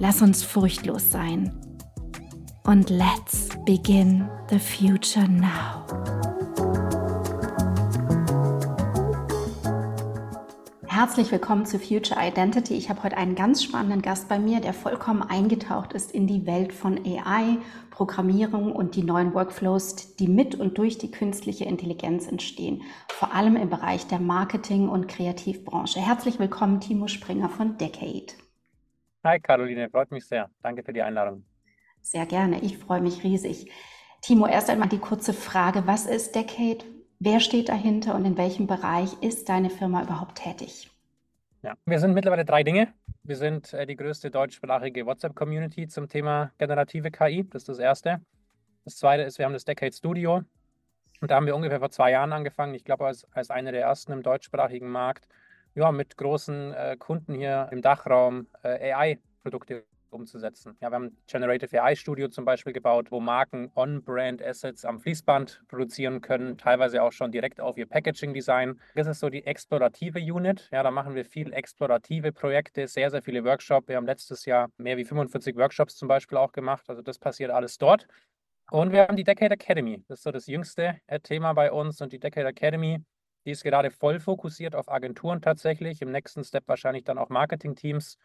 Lass uns furchtlos sein. Und let's begin the future now. Herzlich willkommen zu Future Identity. Ich habe heute einen ganz spannenden Gast bei mir, der vollkommen eingetaucht ist in die Welt von AI, Programmierung und die neuen Workflows, die mit und durch die künstliche Intelligenz entstehen, vor allem im Bereich der Marketing- und Kreativbranche. Herzlich willkommen, Timo Springer von Decade. Hi Caroline, freut mich sehr. Danke für die Einladung. Sehr gerne, ich freue mich riesig. Timo, erst einmal die kurze Frage, was ist Decade? Wer steht dahinter und in welchem Bereich ist deine Firma überhaupt tätig? Ja, wir sind mittlerweile drei Dinge. Wir sind äh, die größte deutschsprachige WhatsApp-Community zum Thema generative KI. Das ist das Erste. Das Zweite ist, wir haben das Decade Studio. Und da haben wir ungefähr vor zwei Jahren angefangen. Ich glaube, als, als einer der ersten im deutschsprachigen Markt, ja, mit großen äh, Kunden hier im Dachraum äh, AI-Produkte umzusetzen. Ja, wir haben Generative AI Studio zum Beispiel gebaut, wo Marken On-Brand Assets am Fließband produzieren können, teilweise auch schon direkt auf ihr Packaging Design. Das ist so die explorative Unit. Ja, da machen wir viel explorative Projekte, sehr, sehr viele Workshops. Wir haben letztes Jahr mehr wie 45 Workshops zum Beispiel auch gemacht. Also das passiert alles dort. Und wir haben die Decade Academy. Das ist so das jüngste äh, Thema bei uns. Und die Decade Academy die ist gerade voll fokussiert auf Agenturen tatsächlich, im nächsten Step wahrscheinlich dann auch Marketing-Teams.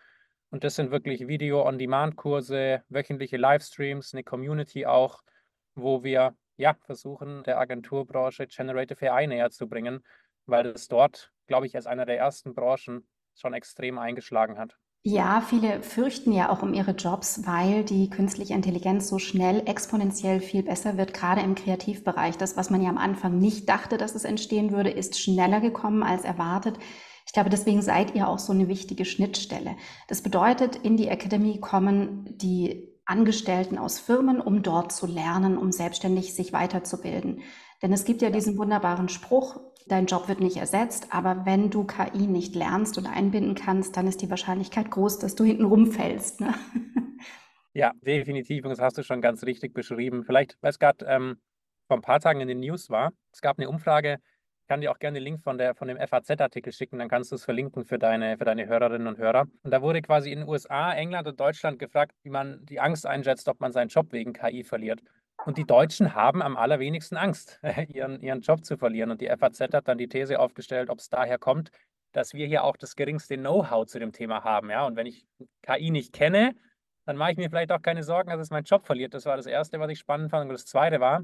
Und das sind wirklich Video-on-Demand-Kurse, wöchentliche Livestreams, eine Community auch, wo wir ja versuchen, der Agenturbranche Generative AI näher zu bringen, weil das dort, glaube ich, als einer der ersten Branchen schon extrem eingeschlagen hat. Ja, viele fürchten ja auch um ihre Jobs, weil die künstliche Intelligenz so schnell exponentiell viel besser wird, gerade im Kreativbereich. Das, was man ja am Anfang nicht dachte, dass es entstehen würde, ist schneller gekommen als erwartet. Ich glaube, deswegen seid ihr auch so eine wichtige Schnittstelle. Das bedeutet, in die Academy kommen die Angestellten aus Firmen, um dort zu lernen, um selbstständig sich weiterzubilden. Denn es gibt ja diesen wunderbaren Spruch, dein Job wird nicht ersetzt, aber wenn du KI nicht lernst und einbinden kannst, dann ist die Wahrscheinlichkeit groß, dass du hinten rumfällst. Ne? Ja, definitiv. Und das hast du schon ganz richtig beschrieben. Vielleicht, weil es gerade ähm, vor ein paar Tagen in den News war, es gab eine Umfrage, ich kann dir auch gerne den Link von, der, von dem FAZ-Artikel schicken, dann kannst du es verlinken für deine, für deine Hörerinnen und Hörer. Und da wurde quasi in den USA, England und Deutschland gefragt, wie man die Angst einschätzt, ob man seinen Job wegen KI verliert. Und die Deutschen haben am allerwenigsten Angst, ihren, ihren Job zu verlieren. Und die FAZ hat dann die These aufgestellt, ob es daher kommt, dass wir hier auch das geringste Know-how zu dem Thema haben. Ja? Und wenn ich KI nicht kenne, dann mache ich mir vielleicht auch keine Sorgen, dass es meinen Job verliert. Das war das Erste, was ich spannend fand. Und das Zweite war,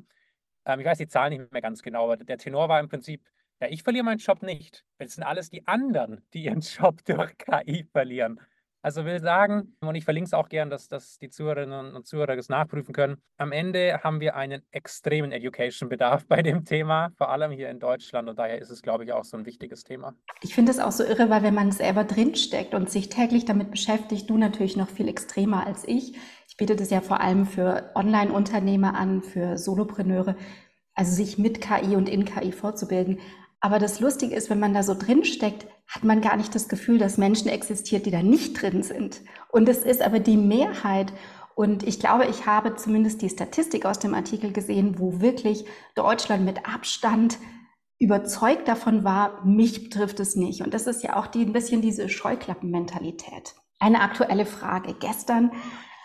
ähm, ich weiß die Zahlen nicht mehr ganz genau, aber der Tenor war im Prinzip, ja, ich verliere meinen Job nicht. Es sind alles die anderen, die ihren Job durch KI verlieren. Also will sagen, und ich verlinke es auch gern, dass, dass die Zuhörerinnen und Zuhörer das nachprüfen können. Am Ende haben wir einen extremen Education-Bedarf bei dem Thema, vor allem hier in Deutschland. Und daher ist es, glaube ich, auch so ein wichtiges Thema. Ich finde es auch so irre, weil wenn man selber drinsteckt und sich täglich damit beschäftigt, du natürlich noch viel extremer als ich. Ich biete das ja vor allem für Online-Unternehmer an, für Solopreneure, also sich mit KI und in KI vorzubilden. Aber das Lustige ist, wenn man da so drin steckt, hat man gar nicht das Gefühl, dass Menschen existiert, die da nicht drin sind. Und es ist aber die Mehrheit. Und ich glaube, ich habe zumindest die Statistik aus dem Artikel gesehen, wo wirklich Deutschland mit Abstand überzeugt davon war, mich betrifft es nicht. Und das ist ja auch die, ein bisschen diese Scheuklappenmentalität. Eine aktuelle Frage. Gestern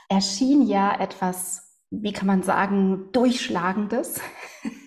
erschien ja etwas, wie kann man sagen, Durchschlagendes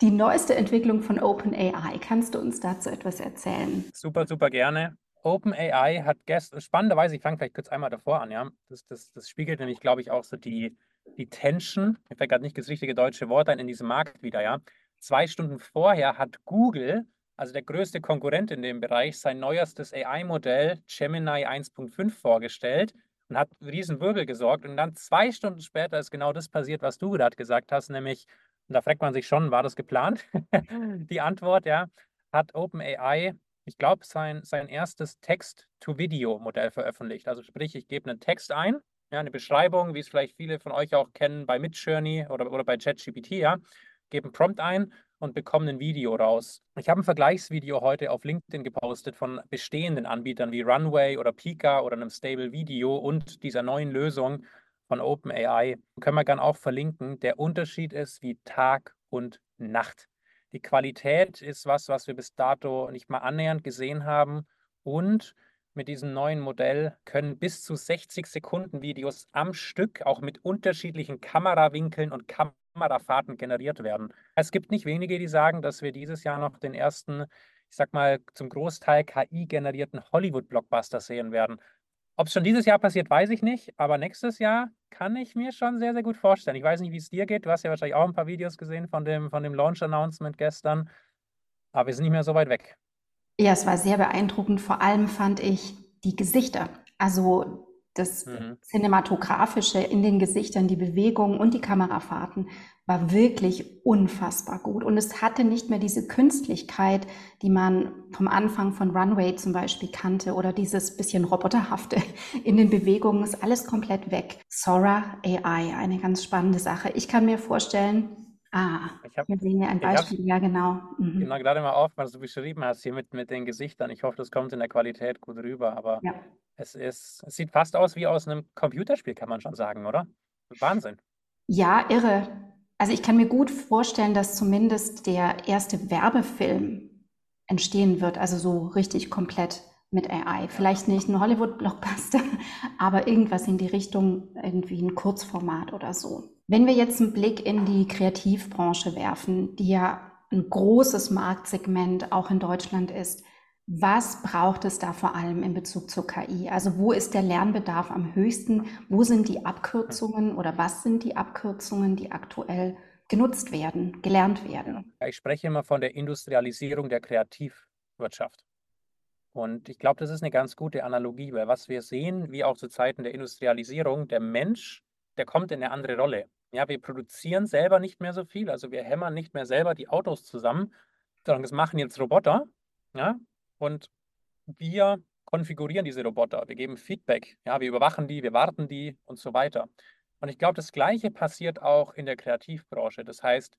die neueste Entwicklung von OpenAI. Kannst du uns dazu etwas erzählen? Super, super gerne. OpenAI hat gestern, spannenderweise, ich fange vielleicht kurz einmal davor an, ja. Das, das, das spiegelt nämlich, glaube ich, auch so die, die Tension, mir fällt gerade nicht das richtige deutsche Wort ein, in diesem Markt wieder, ja. Zwei Stunden vorher hat Google, also der größte Konkurrent in dem Bereich, sein neuestes AI-Modell Gemini 1.5 vorgestellt und hat riesen Wirbel gesorgt. Und dann zwei Stunden später ist genau das passiert, was du gerade gesagt hast, nämlich, und da fragt man sich schon, war das geplant? Die Antwort, ja, hat OpenAI, ich glaube, sein, sein erstes Text-to-Video-Modell veröffentlicht. Also sprich, ich gebe einen Text ein, ja, eine Beschreibung, wie es vielleicht viele von euch auch kennen bei Midjourney oder, oder bei ChatGPT, ja, gebe einen Prompt ein und bekomme ein Video raus. Ich habe ein Vergleichsvideo heute auf LinkedIn gepostet von bestehenden Anbietern wie Runway oder Pika oder einem Stable Video und dieser neuen Lösung von OpenAI. Können wir gerne auch verlinken. Der Unterschied ist wie Tag und Nacht. Die Qualität ist was, was wir bis dato nicht mal annähernd gesehen haben. Und mit diesem neuen Modell können bis zu 60 Sekunden Videos am Stück auch mit unterschiedlichen Kamerawinkeln und Kamerafahrten generiert werden. Es gibt nicht wenige, die sagen, dass wir dieses Jahr noch den ersten, ich sag mal, zum Großteil KI-generierten Hollywood-Blockbuster sehen werden. Ob es schon dieses Jahr passiert, weiß ich nicht, aber nächstes Jahr kann ich mir schon sehr, sehr gut vorstellen. Ich weiß nicht, wie es dir geht. Du hast ja wahrscheinlich auch ein paar Videos gesehen von dem, von dem Launch-Announcement gestern, aber wir sind nicht mehr so weit weg. Ja, es war sehr beeindruckend. Vor allem fand ich die Gesichter. Also das mhm. Cinematografische in den Gesichtern, die Bewegungen und die Kamerafahrten war wirklich unfassbar gut. Und es hatte nicht mehr diese Künstlichkeit, die man vom Anfang von Runway zum Beispiel kannte oder dieses bisschen Roboterhafte in den Bewegungen ist alles komplett weg. Sora AI, eine ganz spannende Sache. Ich kann mir vorstellen, Ah, ich hab, hier sehen wir ein Beispiel, ja genau. Mhm. Genau, gerade mal auf, was du beschrieben hast hier mit, mit den Gesichtern. Ich hoffe, das kommt in der Qualität gut rüber, aber ja. es ist, es sieht fast aus wie aus einem Computerspiel, kann man schon sagen, oder? Wahnsinn. Ja, irre. Also ich kann mir gut vorstellen, dass zumindest der erste Werbefilm entstehen wird, also so richtig komplett mit AI. Vielleicht nicht ein Hollywood-Blockbuster, aber irgendwas in die Richtung, irgendwie ein Kurzformat oder so. Wenn wir jetzt einen Blick in die Kreativbranche werfen, die ja ein großes Marktsegment auch in Deutschland ist, was braucht es da vor allem in Bezug zur KI? Also wo ist der Lernbedarf am höchsten? Wo sind die Abkürzungen oder was sind die Abkürzungen, die aktuell genutzt werden, gelernt werden? Ich spreche immer von der Industrialisierung der Kreativwirtschaft. Und ich glaube, das ist eine ganz gute Analogie, weil was wir sehen, wie auch zu Zeiten der Industrialisierung, der Mensch, der kommt in eine andere Rolle. Ja, wir produzieren selber nicht mehr so viel, also wir hämmern nicht mehr selber die Autos zusammen, sondern das machen jetzt Roboter. Ja, und wir konfigurieren diese Roboter, wir geben Feedback, ja, wir überwachen die, wir warten die und so weiter. Und ich glaube, das Gleiche passiert auch in der Kreativbranche. Das heißt,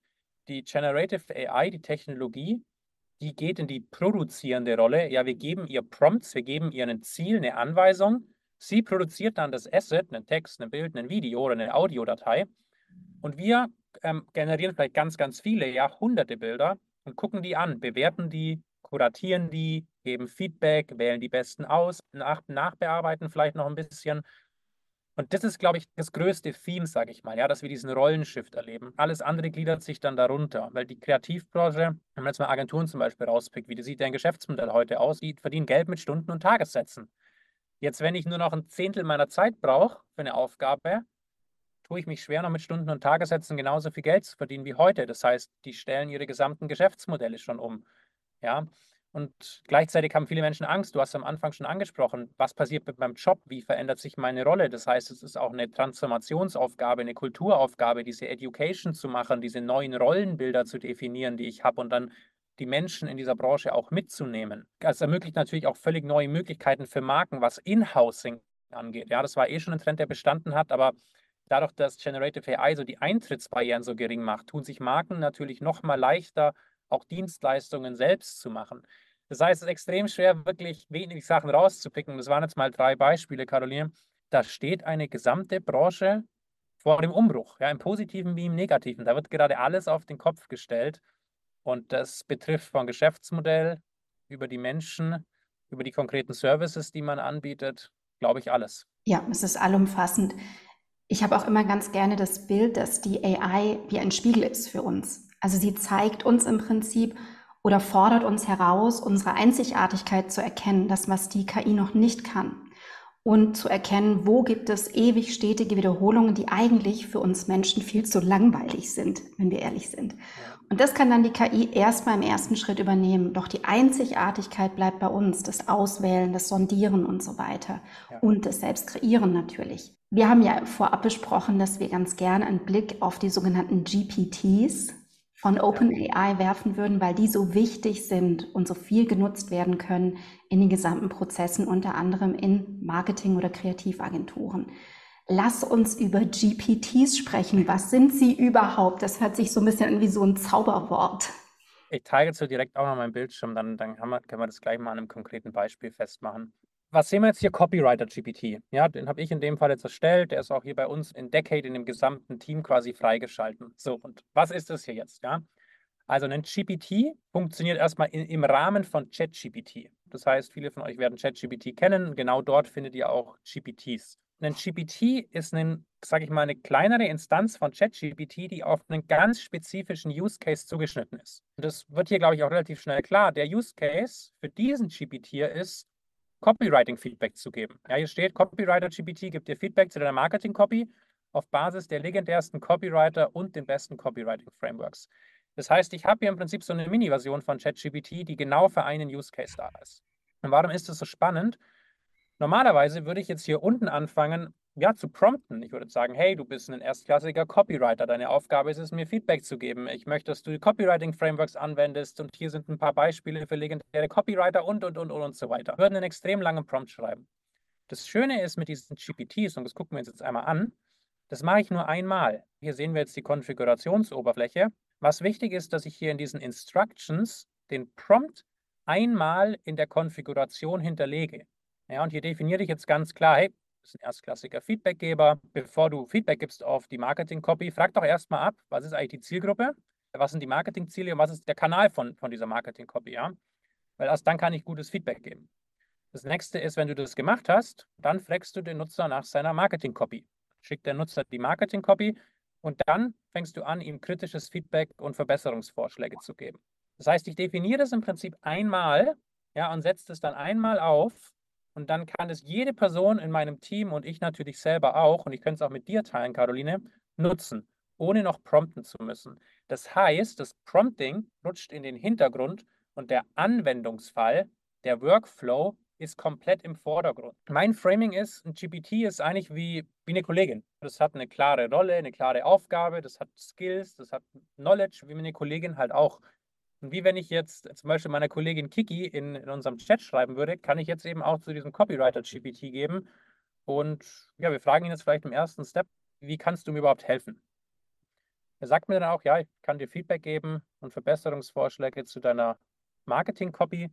die Generative AI, die Technologie, die geht in die produzierende Rolle. Ja, wir geben ihr Prompts, wir geben ihr ein Ziel, eine Anweisung. Sie produziert dann das Asset, einen Text, ein Bild, ein Video oder eine Audiodatei. Und wir ähm, generieren vielleicht ganz, ganz viele, ja, hunderte Bilder und gucken die an, bewerten die, kuratieren die, geben Feedback, wählen die besten aus, nach, nachbearbeiten vielleicht noch ein bisschen. Und das ist, glaube ich, das größte Theme, sage ich mal, ja, dass wir diesen Rollenshift erleben. Alles andere gliedert sich dann darunter, weil die Kreativbranche, wenn man jetzt mal Agenturen zum Beispiel rauspickt, wie sieht dein Geschäftsmodell heute aus? Die verdienen Geld mit Stunden und Tagessätzen. Jetzt, wenn ich nur noch ein Zehntel meiner Zeit brauche für eine Aufgabe, tue ich mich schwer, noch mit Stunden und Tagessätzen genauso viel Geld zu verdienen wie heute. Das heißt, die stellen ihre gesamten Geschäftsmodelle schon um. Ja, und gleichzeitig haben viele Menschen Angst. Du hast am Anfang schon angesprochen, was passiert mit meinem Job? Wie verändert sich meine Rolle? Das heißt, es ist auch eine Transformationsaufgabe, eine Kulturaufgabe, diese Education zu machen, diese neuen Rollenbilder zu definieren, die ich habe und dann die Menschen in dieser Branche auch mitzunehmen. Das ermöglicht natürlich auch völlig neue Möglichkeiten für Marken, was In-Housing angeht. Ja, das war eh schon ein Trend, der bestanden hat, aber dadurch, dass Generative AI so die Eintrittsbarrieren so gering macht, tun sich Marken natürlich noch mal leichter, auch Dienstleistungen selbst zu machen. Das heißt, es ist extrem schwer, wirklich wenig Sachen rauszupicken. Das waren jetzt mal drei Beispiele, Caroline. Da steht eine gesamte Branche vor dem Umbruch, ja, im positiven wie im negativen. Da wird gerade alles auf den Kopf gestellt. Und das betrifft von Geschäftsmodell über die Menschen, über die konkreten Services, die man anbietet, glaube ich, alles. Ja, es ist allumfassend. Ich habe auch immer ganz gerne das Bild, dass die AI wie ein Spiegel ist für uns. Also sie zeigt uns im Prinzip oder fordert uns heraus, unsere Einzigartigkeit zu erkennen, das, was die KI noch nicht kann. und zu erkennen, wo gibt es ewig stetige Wiederholungen, die eigentlich für uns Menschen viel zu langweilig sind, wenn wir ehrlich sind. Und das kann dann die KI erstmal im ersten Schritt übernehmen. Doch die Einzigartigkeit bleibt bei uns, das Auswählen, das Sondieren und so weiter. Ja. Und das Selbstkreieren natürlich. Wir haben ja vorab besprochen, dass wir ganz gerne einen Blick auf die sogenannten GPTs von OpenAI werfen würden, weil die so wichtig sind und so viel genutzt werden können in den gesamten Prozessen, unter anderem in Marketing- oder Kreativagenturen. Lass uns über GPTs sprechen. Was sind sie überhaupt? Das hört sich so ein bisschen an wie so ein Zauberwort. Ich teile jetzt so direkt auch noch meinen Bildschirm, dann, dann wir, können wir das gleich mal an einem konkreten Beispiel festmachen was sehen wir jetzt hier? Copywriter GPT. Ja, den habe ich in dem Fall jetzt erstellt. Der ist auch hier bei uns in Decade in dem gesamten Team quasi freigeschalten. So, und was ist das hier jetzt? Ja, also ein GPT funktioniert erstmal in, im Rahmen von ChatGPT. Das heißt, viele von euch werden ChatGPT kennen. Genau dort findet ihr auch GPTs. Ein GPT ist sage ich mal, eine kleinere Instanz von ChatGPT, die auf einen ganz spezifischen Use Case zugeschnitten ist. Und das wird hier, glaube ich, auch relativ schnell klar. Der Use Case für diesen GPT hier ist, Copywriting-Feedback zu geben. Ja, hier steht, Copywriter-GPT gibt dir Feedback zu deiner Marketing-Copy auf Basis der legendärsten Copywriter und den besten Copywriting-Frameworks. Das heißt, ich habe hier im Prinzip so eine Mini-Version von ChatGPT, die genau für einen Use Case da ist. Und warum ist das so spannend? Normalerweise würde ich jetzt hier unten anfangen, ja, zu prompten. Ich würde sagen, hey, du bist ein erstklassiger Copywriter. Deine Aufgabe ist es, mir Feedback zu geben. Ich möchte, dass du die Copywriting-Frameworks anwendest und hier sind ein paar Beispiele für legendäre Copywriter und, und, und, und, und so weiter. Wir würden einen extrem langen Prompt schreiben. Das Schöne ist mit diesen GPTs, und das gucken wir uns jetzt einmal an, das mache ich nur einmal. Hier sehen wir jetzt die Konfigurationsoberfläche. Was wichtig ist, dass ich hier in diesen Instructions den Prompt einmal in der Konfiguration hinterlege. Ja, und hier definiere ich jetzt ganz klar, hey, bist ein erstklassiger Feedbackgeber. Bevor du Feedback gibst auf die Marketing-Copy, frag doch erstmal ab, was ist eigentlich die Zielgruppe, was sind die Marketingziele und was ist der Kanal von, von dieser Marketing-Copy, ja? Weil erst dann kann ich gutes Feedback geben. Das nächste ist, wenn du das gemacht hast, dann fragst du den Nutzer nach seiner Marketing-Copy. Schickt der Nutzer die Marketing-Copy und dann fängst du an, ihm kritisches Feedback und Verbesserungsvorschläge zu geben. Das heißt, ich definiere das im Prinzip einmal ja, und setze es dann einmal auf und dann kann es jede Person in meinem Team und ich natürlich selber auch, und ich könnte es auch mit dir teilen, Caroline, nutzen, ohne noch prompten zu müssen. Das heißt, das Prompting rutscht in den Hintergrund und der Anwendungsfall, der Workflow ist komplett im Vordergrund. Mein Framing ist, ein GPT ist eigentlich wie, wie eine Kollegin. Das hat eine klare Rolle, eine klare Aufgabe, das hat Skills, das hat Knowledge, wie eine Kollegin halt auch. Und wie wenn ich jetzt zum Beispiel meiner Kollegin Kiki in, in unserem Chat schreiben würde, kann ich jetzt eben auch zu diesem Copywriter-GPT geben. Und ja, wir fragen ihn jetzt vielleicht im ersten Step, wie kannst du mir überhaupt helfen? Er sagt mir dann auch, ja, ich kann dir Feedback geben und Verbesserungsvorschläge zu deiner Marketing-Copy.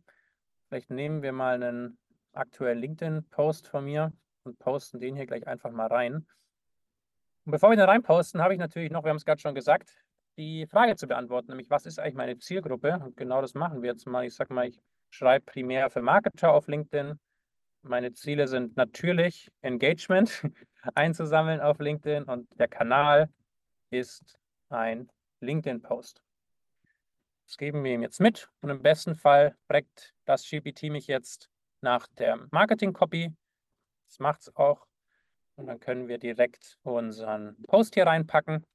Vielleicht nehmen wir mal einen aktuellen LinkedIn-Post von mir und posten den hier gleich einfach mal rein. Und bevor wir den reinposten, habe ich natürlich noch, wir haben es gerade schon gesagt, die Frage zu beantworten, nämlich was ist eigentlich meine Zielgruppe? Und genau das machen wir jetzt mal. Ich sage mal, ich schreibe primär für Marketer auf LinkedIn. Meine Ziele sind natürlich Engagement einzusammeln auf LinkedIn und der Kanal ist ein LinkedIn-Post. Das geben wir ihm jetzt mit und im besten Fall fragt das GPT mich jetzt nach der Marketing-Copy. Das macht es auch. Und dann können wir direkt unseren Post hier reinpacken.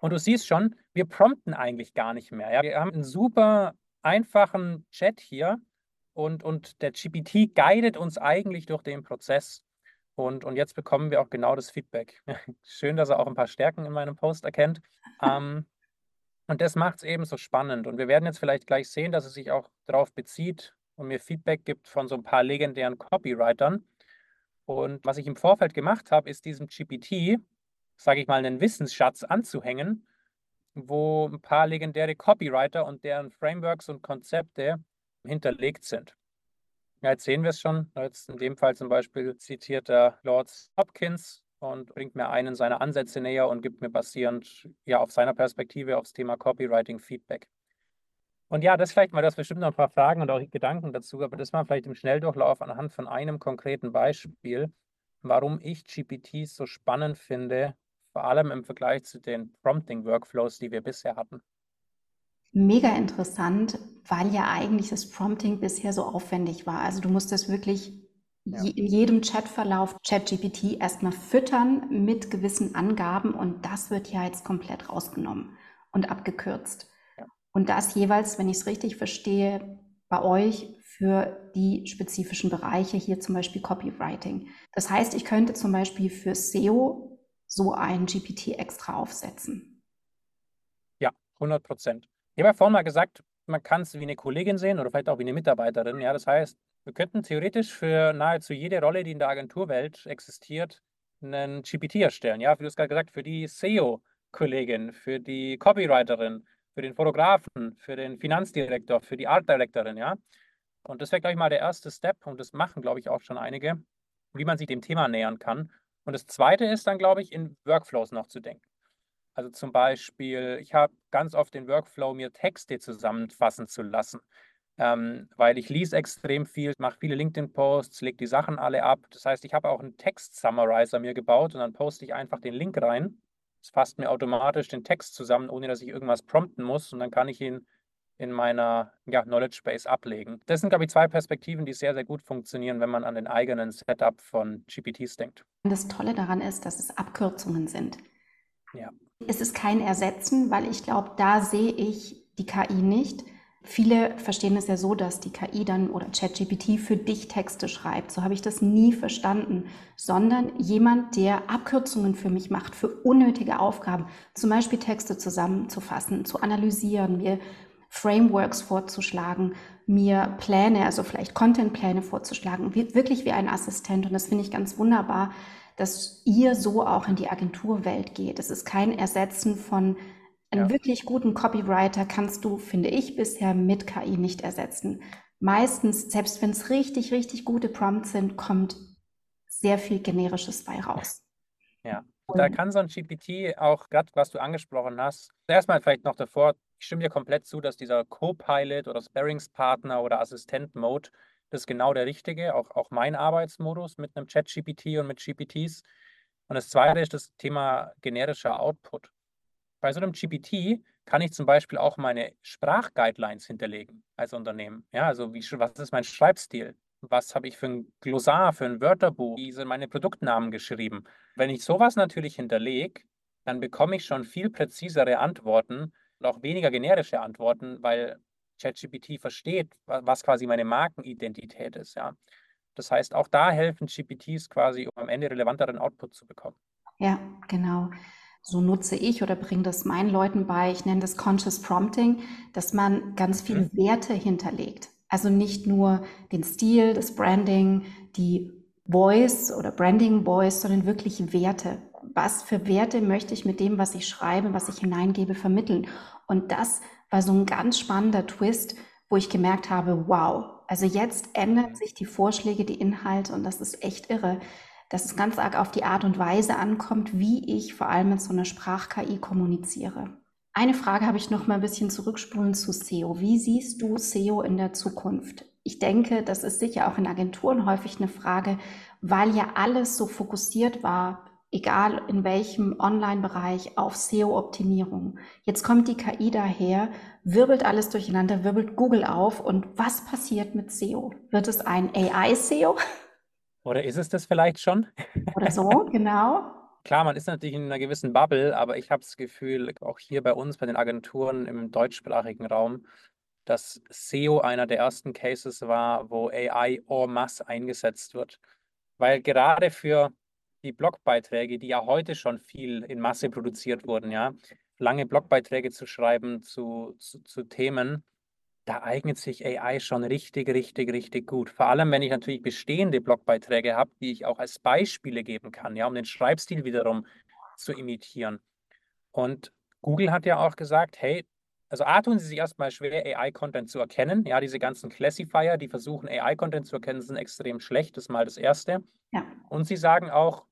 Und du siehst schon, wir prompten eigentlich gar nicht mehr. Ja? Wir haben einen super einfachen Chat hier und, und der GPT guidet uns eigentlich durch den Prozess. Und, und jetzt bekommen wir auch genau das Feedback. Schön, dass er auch ein paar Stärken in meinem Post erkennt. ähm, und das macht es eben so spannend. Und wir werden jetzt vielleicht gleich sehen, dass es sich auch darauf bezieht und mir Feedback gibt von so ein paar legendären Copywritern. Und was ich im Vorfeld gemacht habe, ist diesem GPT sage ich mal, einen Wissensschatz anzuhängen, wo ein paar legendäre Copywriter und deren Frameworks und Konzepte hinterlegt sind. Ja, jetzt sehen wir es schon. Jetzt in dem Fall zum Beispiel zitiert er Lord Hopkins und bringt mir einen seiner Ansätze näher und gibt mir basierend ja auf seiner Perspektive aufs Thema Copywriting Feedback. Und ja, das vielleicht mal, das bestimmt noch ein paar Fragen und auch Gedanken dazu, aber das mal vielleicht im Schnelldurchlauf anhand von einem konkreten Beispiel, warum ich GPTs so spannend finde vor allem im Vergleich zu den Prompting-Workflows, die wir bisher hatten. Mega interessant, weil ja eigentlich das Prompting bisher so aufwendig war. Also du musstest wirklich ja. in jedem Chatverlauf ChatGPT erstmal füttern mit gewissen Angaben und das wird ja jetzt komplett rausgenommen und abgekürzt. Ja. Und das jeweils, wenn ich es richtig verstehe, bei euch für die spezifischen Bereiche, hier zum Beispiel Copywriting. Das heißt, ich könnte zum Beispiel für SEO so ein GPT extra aufsetzen. Ja, 100 Prozent. Ich habe ja vorhin mal gesagt, man kann es wie eine Kollegin sehen oder vielleicht auch wie eine Mitarbeiterin. Ja, das heißt, wir könnten theoretisch für nahezu jede Rolle, die in der Agenturwelt existiert, einen GPT erstellen. Ja, wie du es gerade gesagt, für die SEO-Kollegin, für die Copywriterin, für den Fotografen, für den Finanzdirektor, für die Art Directorin, ja. Und das wäre, glaube ich, mal der erste Step und das machen, glaube ich, auch schon einige, wie man sich dem Thema nähern kann. Und das zweite ist dann, glaube ich, in Workflows noch zu denken. Also zum Beispiel, ich habe ganz oft den Workflow, mir Texte zusammenfassen zu lassen ähm, weil ich lese extrem viel, mache viele LinkedIn-Posts, lege die Sachen alle ab. Das heißt, ich habe auch einen Text-Summarizer mir gebaut und dann poste ich einfach den Link rein. Es fasst mir automatisch den Text zusammen, ohne dass ich irgendwas prompten muss und dann kann ich ihn in meiner ja, Knowledge Base ablegen. Das sind, glaube ich, zwei Perspektiven, die sehr, sehr gut funktionieren, wenn man an den eigenen Setup von GPTs denkt. Das Tolle daran ist, dass es Abkürzungen sind. Ja. Es ist kein Ersetzen, weil ich glaube, da sehe ich die KI nicht. Viele verstehen es ja so, dass die KI dann oder ChatGPT für dich Texte schreibt. So habe ich das nie verstanden, sondern jemand, der Abkürzungen für mich macht, für unnötige Aufgaben, zum Beispiel Texte zusammenzufassen, zu analysieren, mir Frameworks vorzuschlagen, mir Pläne, also vielleicht Contentpläne vorzuschlagen, wirklich wie ein Assistent. Und das finde ich ganz wunderbar, dass ihr so auch in die Agenturwelt geht. Es ist kein Ersetzen von einen ja. wirklich guten Copywriter kannst du, finde ich, bisher mit KI nicht ersetzen. Meistens, selbst wenn es richtig, richtig gute Prompts sind, kommt sehr viel Generisches bei raus. Ja, da kann so ein GPT auch, gerade was du angesprochen hast, erstmal vielleicht noch davor, ich stimme dir komplett zu, dass dieser Co-Pilot oder Sparringspartner oder Assistent-Mode, das ist genau der richtige, auch, auch mein Arbeitsmodus mit einem Chat-GPT und mit GPTs. Und das zweite ist das Thema generischer Output. Bei so einem GPT kann ich zum Beispiel auch meine Sprachguidelines hinterlegen als Unternehmen. Ja, also wie, was ist mein Schreibstil? Was habe ich für ein Glossar, für ein Wörterbuch? Wie sind meine Produktnamen geschrieben? Wenn ich sowas natürlich hinterlege, dann bekomme ich schon viel präzisere Antworten und auch weniger generische Antworten, weil ChatGPT versteht, was quasi meine Markenidentität ist. Ja. Das heißt, auch da helfen GPTs quasi, um am Ende relevanteren Output zu bekommen. Ja, genau so nutze ich oder bringe das meinen Leuten bei, ich nenne das Conscious Prompting, dass man ganz viele mhm. Werte hinterlegt. Also nicht nur den Stil, das Branding, die Voice oder Branding Voice, sondern wirklich Werte. Was für Werte möchte ich mit dem, was ich schreibe, was ich hineingebe, vermitteln? Und das war so ein ganz spannender Twist, wo ich gemerkt habe, wow, also jetzt ändern sich die Vorschläge, die Inhalte und das ist echt irre dass es ganz arg auf die Art und Weise ankommt, wie ich vor allem mit so einer Sprach-KI kommuniziere. Eine Frage habe ich noch mal ein bisschen zurückspulen zu SEO. Wie siehst du SEO in der Zukunft? Ich denke, das ist sicher auch in Agenturen häufig eine Frage, weil ja alles so fokussiert war, egal in welchem Online-Bereich, auf SEO-Optimierung. Jetzt kommt die KI daher, wirbelt alles durcheinander, wirbelt Google auf und was passiert mit SEO? Wird es ein AI-SEO? Oder ist es das vielleicht schon? Oder so, genau. Klar, man ist natürlich in einer gewissen Bubble, aber ich habe das Gefühl, auch hier bei uns, bei den Agenturen im deutschsprachigen Raum, dass SEO einer der ersten Cases war, wo AI en masse eingesetzt wird. Weil gerade für die Blogbeiträge, die ja heute schon viel in Masse produziert wurden, ja, lange Blogbeiträge zu schreiben zu, zu, zu Themen, da eignet sich AI schon richtig, richtig, richtig gut. Vor allem, wenn ich natürlich bestehende Blogbeiträge habe, die ich auch als Beispiele geben kann, ja, um den Schreibstil wiederum zu imitieren. Und Google hat ja auch gesagt, hey, also A tun sie sich erstmal schwer, AI-Content zu erkennen. Ja, diese ganzen Classifier, die versuchen, AI-Content zu erkennen, sind extrem schlecht. Das ist mal das Erste. Ja. Und sie sagen auch,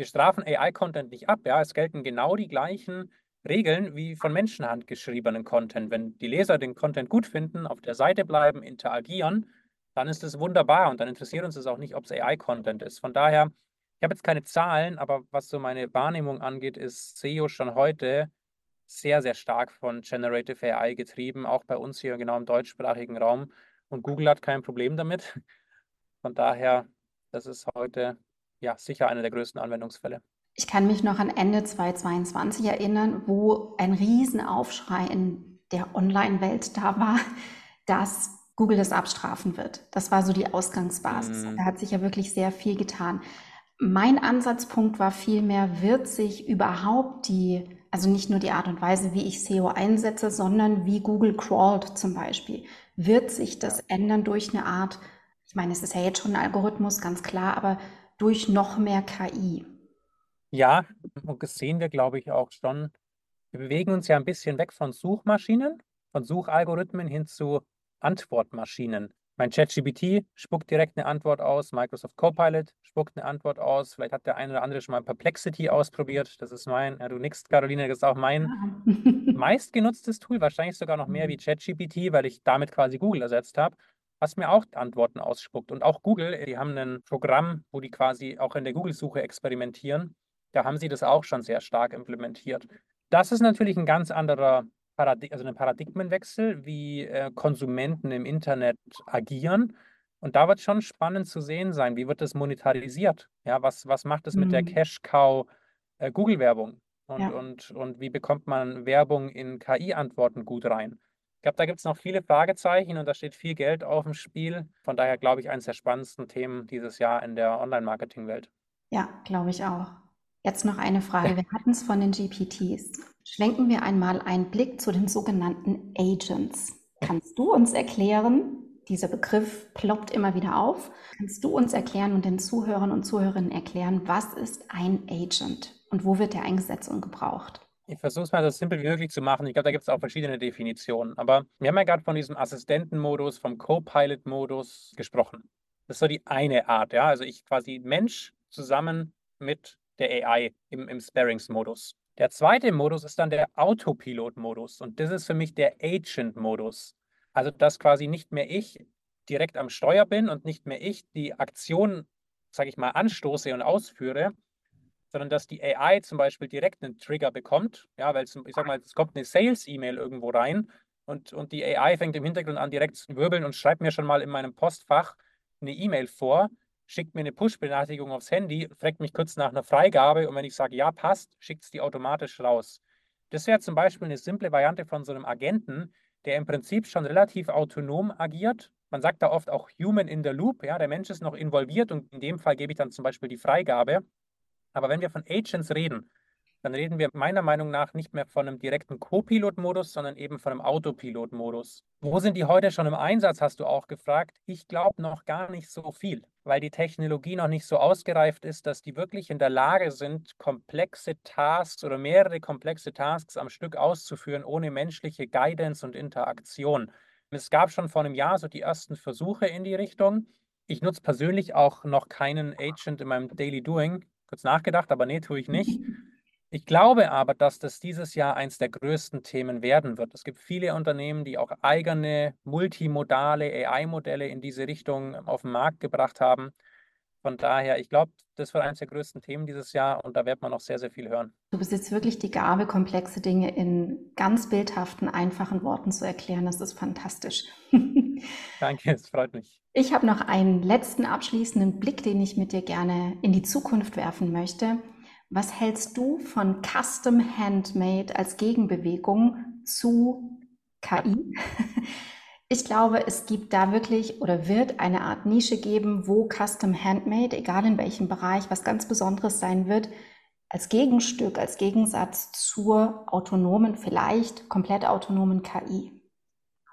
wir strafen AI-Content nicht ab. Ja, es gelten genau die gleichen Regeln wie von Menschenhand geschriebenen Content. Wenn die Leser den Content gut finden, auf der Seite bleiben, interagieren, dann ist es wunderbar und dann interessiert uns es auch nicht, ob es AI-Content ist. Von daher, ich habe jetzt keine Zahlen, aber was so meine Wahrnehmung angeht, ist SEO schon heute sehr, sehr stark von Generative AI getrieben, auch bei uns hier genau im deutschsprachigen Raum. Und Google hat kein Problem damit. Von daher Das ist heute ja sicher einer der größten Anwendungsfälle. Ich kann mich noch an Ende 2022 erinnern, wo ein Riesenaufschrei in der Online-Welt da war, dass Google das abstrafen wird. Das war so die Ausgangsbasis. Mm. Da hat sich ja wirklich sehr viel getan. Mein Ansatzpunkt war vielmehr, wird sich überhaupt die, also nicht nur die Art und Weise, wie ich SEO einsetze, sondern wie Google crawlt zum Beispiel, wird sich das ja. ändern durch eine Art, ich meine, es ist ja jetzt schon ein Algorithmus, ganz klar, aber durch noch mehr KI. Ja, und das sehen wir, glaube ich, auch schon. Wir bewegen uns ja ein bisschen weg von Suchmaschinen, von Suchalgorithmen hin zu Antwortmaschinen. Mein ChatGPT spuckt direkt eine Antwort aus, Microsoft Copilot spuckt eine Antwort aus. Vielleicht hat der eine oder andere schon mal Perplexity ausprobiert. Das ist mein, ja, du nix, Caroline, das ist auch mein meistgenutztes Tool, wahrscheinlich sogar noch mehr wie mhm. ChatGPT, weil ich damit quasi Google ersetzt habe was mir auch Antworten ausspuckt. Und auch Google, die haben ein Programm, wo die quasi auch in der Google-Suche experimentieren. Da haben sie das auch schon sehr stark implementiert. Das ist natürlich ein ganz anderer Paradig also ein Paradigmenwechsel, wie äh, Konsumenten im Internet agieren. Und da wird schon spannend zu sehen sein, wie wird das monetarisiert? Ja, was, was macht es mhm. mit der mhm. Cash-Cow äh, Google-Werbung? Und, ja. und, und wie bekommt man Werbung in KI-Antworten gut rein? Ich glaube, da gibt es noch viele Fragezeichen und da steht viel Geld auf dem Spiel. Von daher glaube ich, eines der spannendsten Themen dieses Jahr in der Online-Marketing-Welt. Ja, glaube ich auch. Jetzt noch eine Frage. Wir hatten es von den GPTs. Schwenken wir einmal einen Blick zu den sogenannten Agents. Kannst du uns erklären, dieser Begriff ploppt immer wieder auf, kannst du uns erklären und den Zuhörern und Zuhörerinnen erklären, was ist ein Agent und wo wird er eingesetzt und gebraucht? Ich versuche es mal so simpel wie möglich zu machen. Ich glaube, da gibt es auch verschiedene Definitionen. Aber wir haben ja gerade von diesem Assistentenmodus, vom Co-Pilot-Modus gesprochen. Das ist so die eine Art, ja. Also ich quasi Mensch zusammen mit der AI im, im Sparings-Modus. Der zweite Modus ist dann der Autopilot-Modus und das ist für mich der Agent-Modus. Also, dass quasi nicht mehr ich direkt am Steuer bin und nicht mehr ich die Aktion, sage ich mal, anstoße und ausführe, sondern dass die AI zum Beispiel direkt einen Trigger bekommt. Ja, weil ich sage mal, es kommt eine Sales-E-Mail irgendwo rein und, und die AI fängt im Hintergrund an direkt zu wirbeln und schreibt mir schon mal in meinem Postfach eine E-Mail vor, schickt mir eine Push-Benachrichtigung aufs Handy, fragt mich kurz nach einer Freigabe und wenn ich sage, ja, passt, schickt es die automatisch raus. Das wäre zum Beispiel eine simple Variante von so einem Agenten, der im Prinzip schon relativ autonom agiert. Man sagt da oft auch Human in the Loop, ja, der Mensch ist noch involviert und in dem Fall gebe ich dann zum Beispiel die Freigabe. Aber wenn wir von Agents reden, dann reden wir meiner Meinung nach nicht mehr von einem direkten Co-Pilot-Modus, sondern eben von einem Autopilot-Modus. Wo sind die heute schon im Einsatz, hast du auch gefragt. Ich glaube noch gar nicht so viel, weil die Technologie noch nicht so ausgereift ist, dass die wirklich in der Lage sind, komplexe Tasks oder mehrere komplexe Tasks am Stück auszuführen, ohne menschliche Guidance und Interaktion. Es gab schon vor einem Jahr so die ersten Versuche in die Richtung. Ich nutze persönlich auch noch keinen Agent in meinem Daily Doing. Kurz nachgedacht, aber nee, tue ich nicht. Ich glaube aber, dass das dieses Jahr eins der größten Themen werden wird. Es gibt viele Unternehmen, die auch eigene multimodale AI-Modelle in diese Richtung auf den Markt gebracht haben. Von daher, ich glaube, das wird eines der größten Themen dieses Jahr und da wird man noch sehr, sehr viel hören. Du besitzt wirklich die Gabe, komplexe Dinge in ganz bildhaften, einfachen Worten zu erklären. Das ist fantastisch. Danke, es freut mich. Ich habe noch einen letzten abschließenden Blick, den ich mit dir gerne in die Zukunft werfen möchte. Was hältst du von Custom Handmade als Gegenbewegung zu KI? Ich glaube, es gibt da wirklich oder wird eine Art Nische geben, wo Custom Handmade, egal in welchem Bereich, was ganz Besonderes sein wird, als Gegenstück, als Gegensatz zur autonomen, vielleicht komplett autonomen KI.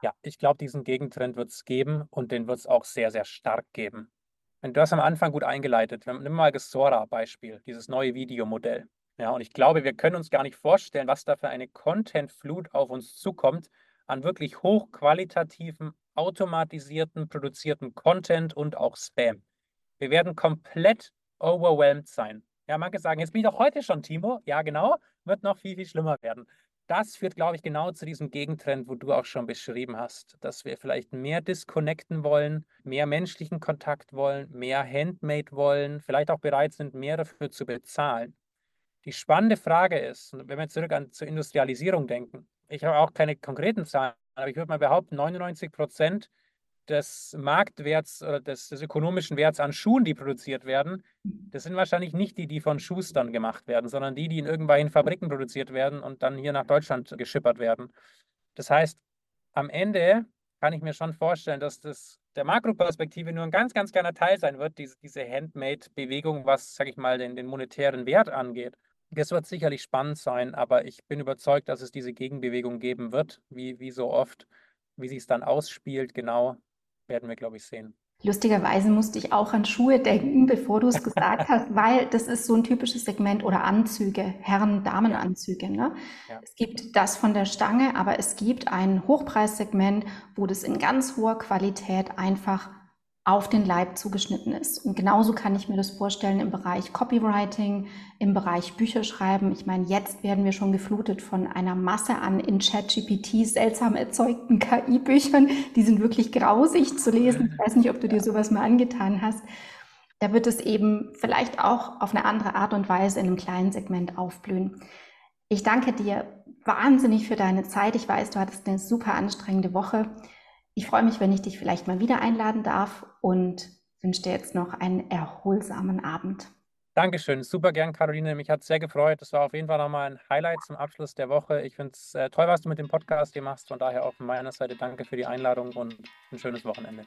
Ja, ich glaube, diesen Gegentrend wird es geben und den wird es auch sehr, sehr stark geben. Und du hast am Anfang gut eingeleitet. Nimm mal das Sora-Beispiel, dieses neue Videomodell. Ja, und ich glaube, wir können uns gar nicht vorstellen, was da für eine Content-Flut auf uns zukommt an wirklich hochqualitativen, automatisierten, produzierten Content und auch Spam. Wir werden komplett overwhelmed sein. Ja, manche sagen, jetzt bin ich doch heute schon, Timo. Ja, genau, wird noch viel, viel schlimmer werden das führt, glaube ich, genau zu diesem Gegentrend, wo du auch schon beschrieben hast, dass wir vielleicht mehr disconnecten wollen, mehr menschlichen Kontakt wollen, mehr Handmade wollen, vielleicht auch bereit sind, mehr dafür zu bezahlen. Die spannende Frage ist, wenn wir zurück an zur Industrialisierung denken, ich habe auch keine konkreten Zahlen, aber ich würde mal behaupten, 99 Prozent des Marktwerts oder des, des, ökonomischen Werts an Schuhen, die produziert werden, das sind wahrscheinlich nicht die, die von Schustern gemacht werden, sondern die, die in irgendwelchen Fabriken produziert werden und dann hier nach Deutschland geschippert werden. Das heißt, am Ende kann ich mir schon vorstellen, dass das der Makroperspektive nur ein ganz, ganz kleiner Teil sein wird, diese, diese Handmade-Bewegung, was, sage ich mal, den, den monetären Wert angeht. Das wird sicherlich spannend sein, aber ich bin überzeugt, dass es diese Gegenbewegung geben wird, wie, wie so oft. Wie sich es dann ausspielt, genau, werden wir, glaube ich, sehen. Lustigerweise musste ich auch an Schuhe denken, bevor du es gesagt hast, weil das ist so ein typisches Segment oder Anzüge, Herren-Damenanzüge. Ne? Ja. Es gibt das von der Stange, aber es gibt ein Hochpreissegment, wo das in ganz hoher Qualität einfach auf den Leib zugeschnitten ist. Und genauso kann ich mir das vorstellen im Bereich Copywriting, im Bereich Bücherschreiben. Ich meine, jetzt werden wir schon geflutet von einer Masse an in ChatGPT seltsam erzeugten KI-Büchern. Die sind wirklich grausig zu lesen. Ich weiß nicht, ob du dir sowas mal angetan hast. Da wird es eben vielleicht auch auf eine andere Art und Weise in einem kleinen Segment aufblühen. Ich danke dir wahnsinnig für deine Zeit. Ich weiß, du hattest eine super anstrengende Woche. Ich freue mich, wenn ich dich vielleicht mal wieder einladen darf und wünsche dir jetzt noch einen erholsamen Abend. Dankeschön, super gern, Caroline. Mich hat es sehr gefreut. Das war auf jeden Fall nochmal ein Highlight zum Abschluss der Woche. Ich finde es äh, toll, was du mit dem Podcast hier machst. Von daher auch von meiner Seite danke für die Einladung und ein schönes Wochenende.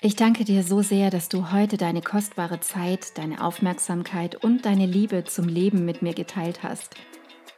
Ich danke dir so sehr, dass du heute deine kostbare Zeit, deine Aufmerksamkeit und deine Liebe zum Leben mit mir geteilt hast.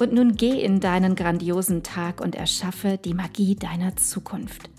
Und nun geh in deinen grandiosen Tag und erschaffe die Magie deiner Zukunft.